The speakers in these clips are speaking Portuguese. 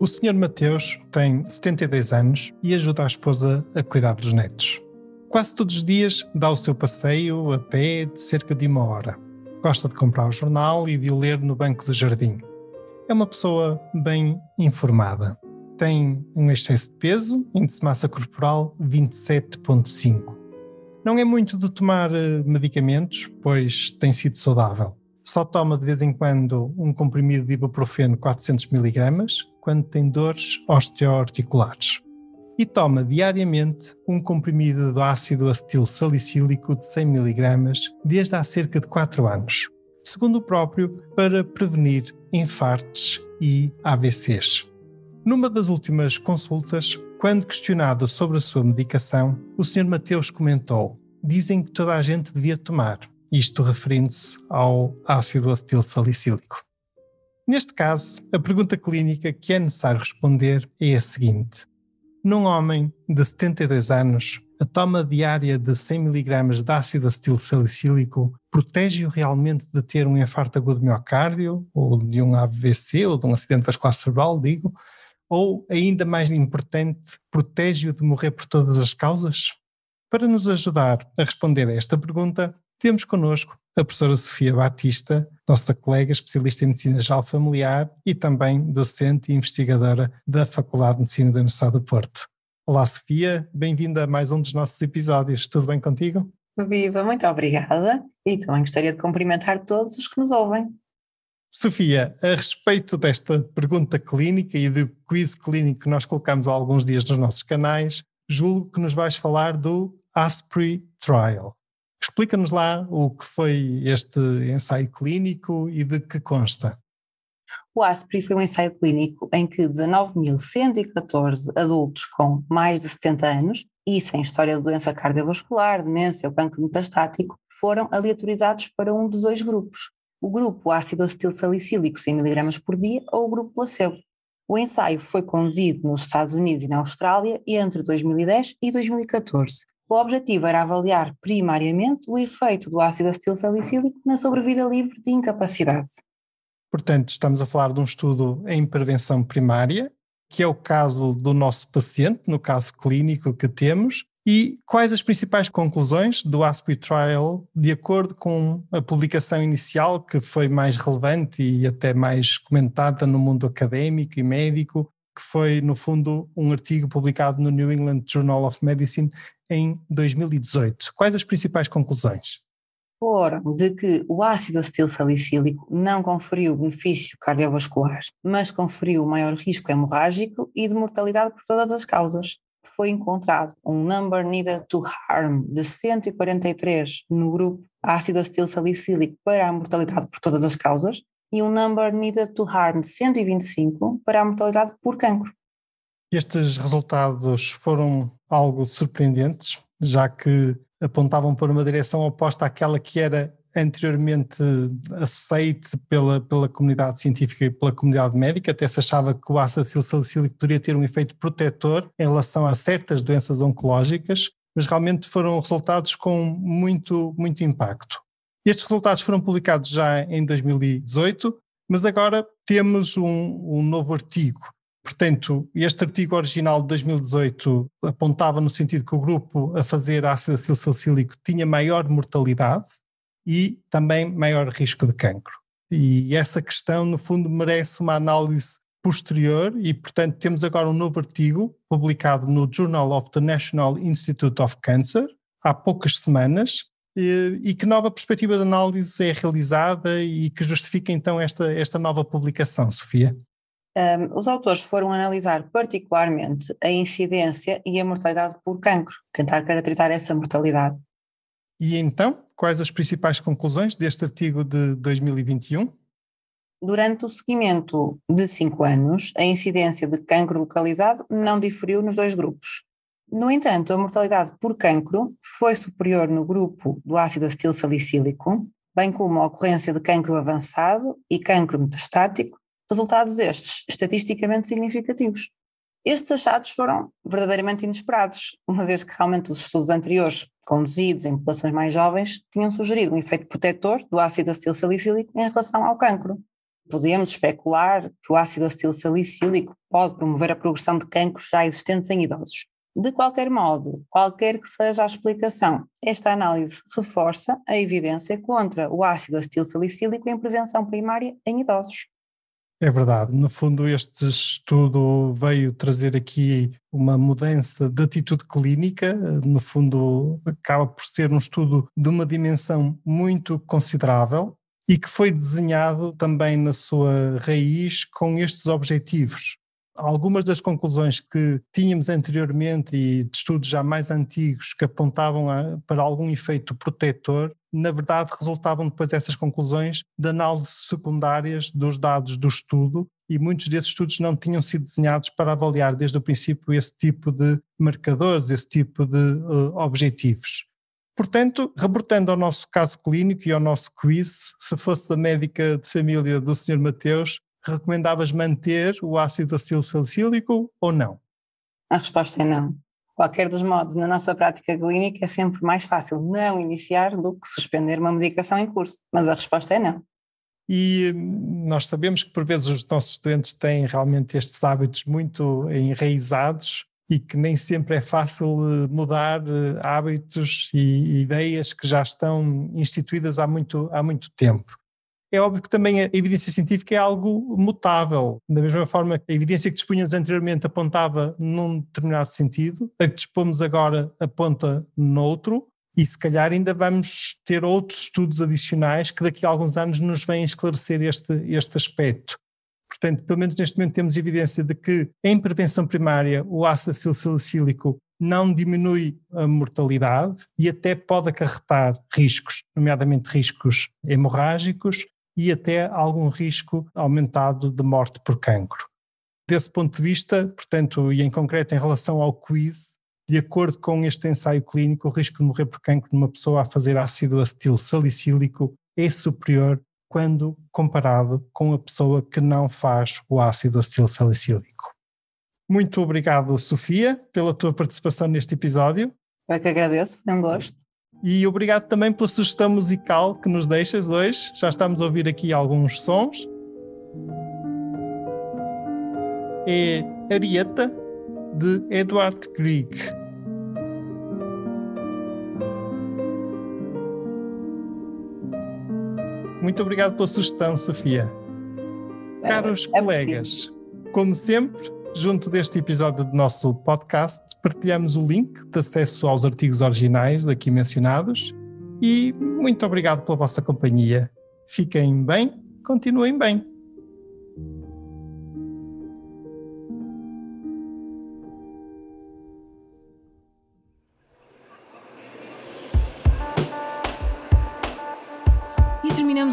O Sr. Mateus tem 72 anos e ajuda a esposa a cuidar dos netos. Quase todos os dias dá o seu passeio a pé de cerca de uma hora. Gosta de comprar o jornal e de o ler no banco do jardim. É uma pessoa bem informada. Tem um excesso de peso, índice de massa corporal 27,5. Não é muito de tomar eh, medicamentos, pois tem sido saudável. Só toma de vez em quando um comprimido de ibuprofeno 400mg quando tem dores osteoarticulares. E toma diariamente um comprimido de ácido acetil salicílico de 100mg desde há cerca de 4 anos, segundo o próprio, para prevenir infartos e AVCs. Numa das últimas consultas, quando questionado sobre a sua medicação, o Sr. Mateus comentou: Dizem que toda a gente devia tomar, isto referindo-se ao ácido acetil salicílico. Neste caso, a pergunta clínica que é necessário responder é a seguinte: num homem de 72 anos, a toma diária de 100 mg de ácido acetil salicílico protege-o realmente de ter um infarto agudo de miocárdio, ou de um AVC, ou de um acidente vascular cerebral, digo, ou, ainda mais importante, protege-o de morrer por todas as causas? Para nos ajudar a responder a esta pergunta, temos connosco a professora Sofia Batista, nossa colega especialista em Medicina Geral Familiar e também docente e investigadora da Faculdade de Medicina da Universidade do Porto. Olá Sofia, bem-vinda a mais um dos nossos episódios. Tudo bem contigo? Viva, muito obrigada e também gostaria de cumprimentar todos os que nos ouvem. Sofia, a respeito desta pergunta clínica e do quiz clínico que nós colocamos há alguns dias nos nossos canais, julgo que nos vais falar do ASPRI Trial. Explica-nos lá o que foi este ensaio clínico e de que consta. O ASPRI foi um ensaio clínico em que 19.114 adultos com mais de 70 anos e sem história de doença cardiovascular, demência ou cancro metastático foram aleatorizados para um dos dois grupos, o grupo ácido acetil salicílico 100 mg por dia ou o grupo placebo. O ensaio foi conduzido nos Estados Unidos e na Austrália entre 2010 e 2014 o objetivo era avaliar primariamente o efeito do ácido acetil salicílico na sobrevida livre de incapacidade. Portanto, estamos a falar de um estudo em prevenção primária, que é o caso do nosso paciente, no caso clínico que temos, e quais as principais conclusões do ASPRI Trial, de acordo com a publicação inicial, que foi mais relevante e até mais comentada no mundo académico e médico, que foi, no fundo, um artigo publicado no New England Journal of Medicine em 2018. Quais as principais conclusões? Foram de que o ácido acetil salicílico não conferiu benefício cardiovascular, mas conferiu maior risco hemorrágico e de mortalidade por todas as causas. Foi encontrado um number needed to harm de 143 no grupo ácido acetil salicílico para a mortalidade por todas as causas e um number needed to harm de 125 para a mortalidade por cancro. Estes resultados foram algo surpreendentes, já que apontavam para uma direção oposta àquela que era anteriormente aceite pela, pela comunidade científica e pela comunidade médica, até se achava que o ácido salicílico poderia ter um efeito protetor em relação a certas doenças oncológicas, mas realmente foram resultados com muito, muito impacto. Estes resultados foram publicados já em 2018, mas agora temos um, um novo artigo Portanto, este artigo original de 2018 apontava no sentido que o grupo a fazer ácido acilsalicílico tinha maior mortalidade e também maior risco de cancro. E essa questão, no fundo, merece uma análise posterior e, portanto, temos agora um novo artigo publicado no Journal of the National Institute of Cancer há poucas semanas e, e que nova perspectiva de análise é realizada e que justifica então esta, esta nova publicação, Sofia? Um, os autores foram analisar particularmente a incidência e a mortalidade por cancro, tentar caracterizar essa mortalidade. E então, quais as principais conclusões deste artigo de 2021? Durante o seguimento de cinco anos, a incidência de cancro localizado não diferiu nos dois grupos. No entanto, a mortalidade por cancro foi superior no grupo do ácido acetil salicílico, bem como a ocorrência de cancro avançado e cancro metastático, resultados estes estatisticamente significativos. Estes achados foram verdadeiramente inesperados, uma vez que realmente os estudos anteriores, conduzidos em populações mais jovens, tinham sugerido um efeito protetor do ácido acetil salicílico em relação ao cancro. Podemos especular que o ácido acetil salicílico pode promover a progressão de cancros já existentes em idosos. De qualquer modo, qualquer que seja a explicação, esta análise reforça a evidência contra o ácido acetil salicílico em prevenção primária em idosos. É verdade. No fundo, este estudo veio trazer aqui uma mudança de atitude clínica. No fundo, acaba por ser um estudo de uma dimensão muito considerável e que foi desenhado também na sua raiz com estes objetivos. Algumas das conclusões que tínhamos anteriormente e de estudos já mais antigos que apontavam a, para algum efeito protetor, na verdade resultavam depois dessas conclusões de análises secundárias dos dados do estudo e muitos desses estudos não tinham sido desenhados para avaliar desde o princípio esse tipo de marcadores, esse tipo de uh, objetivos. Portanto, reportando ao nosso caso clínico e ao nosso quiz, se fosse a médica de família do Sr. Mateus, recomendavas manter o ácido acetil salicílico ou não? A resposta é não. Qualquer dos modos, na nossa prática clínica é sempre mais fácil não iniciar do que suspender uma medicação em curso, mas a resposta é não. E hum, nós sabemos que por vezes os nossos estudantes têm realmente estes hábitos muito enraizados e que nem sempre é fácil eh, mudar eh, hábitos e ideias que já estão instituídas há muito, há muito tempo. É óbvio que também a evidência científica é algo mutável. Da mesma forma que a evidência que dispunhamos anteriormente apontava num determinado sentido, a que dispomos agora aponta noutro, e se calhar ainda vamos ter outros estudos adicionais que daqui a alguns anos nos vêm esclarecer este, este aspecto. Portanto, pelo menos neste momento temos evidência de que em prevenção primária o ácido salicílico não diminui a mortalidade e até pode acarretar riscos, nomeadamente riscos hemorrágicos e até algum risco aumentado de morte por cancro. Desse ponto de vista, portanto, e em concreto em relação ao quiz, de acordo com este ensaio clínico, o risco de morrer por cancro numa pessoa a fazer ácido acetil salicílico é superior quando comparado com a pessoa que não faz o ácido acetil salicílico. Muito obrigado, Sofia, pela tua participação neste episódio. Eu é que agradeço, foi um gosto. E obrigado também pela sugestão musical que nos deixas hoje. Já estamos a ouvir aqui alguns sons. É Arieta, de Edward Grieg. Muito obrigado pela sugestão, Sofia. É, Caros é colegas, possível. como sempre, junto deste episódio do nosso podcast, partilhamos o link de acesso aos artigos originais aqui mencionados e muito obrigado pela vossa companhia. Fiquem bem, continuem bem.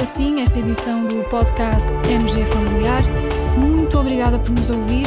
assim esta edição do podcast MG Familiar. Muito obrigada por nos ouvir.